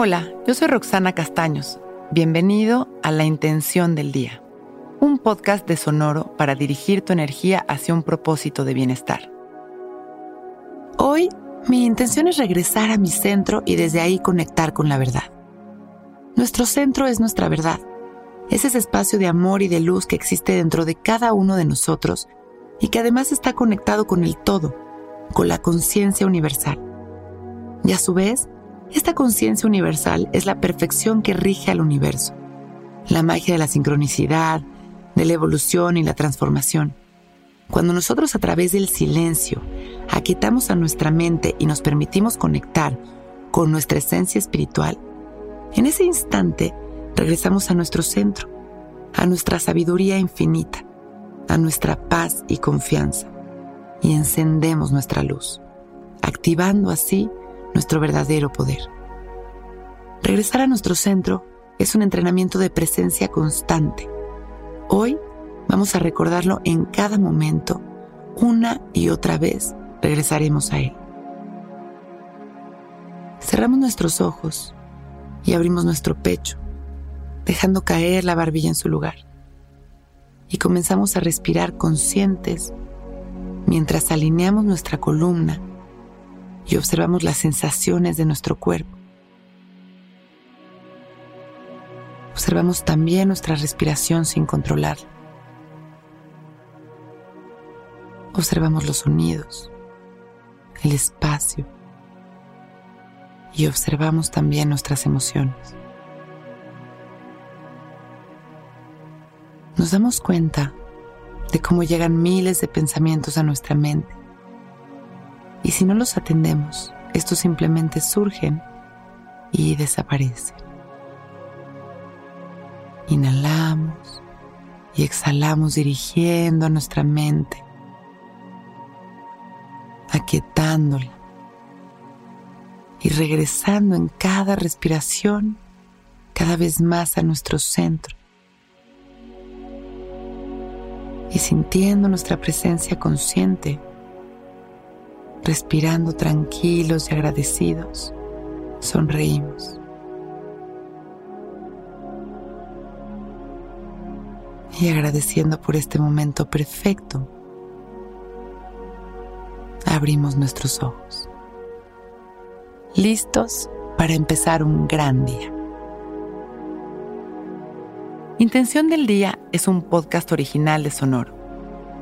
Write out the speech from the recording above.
Hola, yo soy Roxana Castaños. Bienvenido a La Intención del Día, un podcast de Sonoro para dirigir tu energía hacia un propósito de bienestar. Hoy mi intención es regresar a mi centro y desde ahí conectar con la verdad. Nuestro centro es nuestra verdad. Es ese espacio de amor y de luz que existe dentro de cada uno de nosotros y que además está conectado con el todo, con la conciencia universal. Y a su vez, esta conciencia universal es la perfección que rige al universo, la magia de la sincronicidad, de la evolución y la transformación. Cuando nosotros a través del silencio aquietamos a nuestra mente y nos permitimos conectar con nuestra esencia espiritual, en ese instante regresamos a nuestro centro, a nuestra sabiduría infinita, a nuestra paz y confianza, y encendemos nuestra luz, activando así nuestro verdadero poder. Regresar a nuestro centro es un entrenamiento de presencia constante. Hoy vamos a recordarlo en cada momento, una y otra vez regresaremos a él. Cerramos nuestros ojos y abrimos nuestro pecho, dejando caer la barbilla en su lugar. Y comenzamos a respirar conscientes mientras alineamos nuestra columna y observamos las sensaciones de nuestro cuerpo. Observamos también nuestra respiración sin controlar. Observamos los sonidos, el espacio y observamos también nuestras emociones. Nos damos cuenta de cómo llegan miles de pensamientos a nuestra mente y si no los atendemos, estos simplemente surgen y desaparecen. Inhalamos y exhalamos dirigiendo a nuestra mente, aquietándola y regresando en cada respiración cada vez más a nuestro centro y sintiendo nuestra presencia consciente respirando tranquilos y agradecidos, sonreímos. Y agradeciendo por este momento perfecto, abrimos nuestros ojos, listos para empezar un gran día. Intención del Día es un podcast original de Sonoro.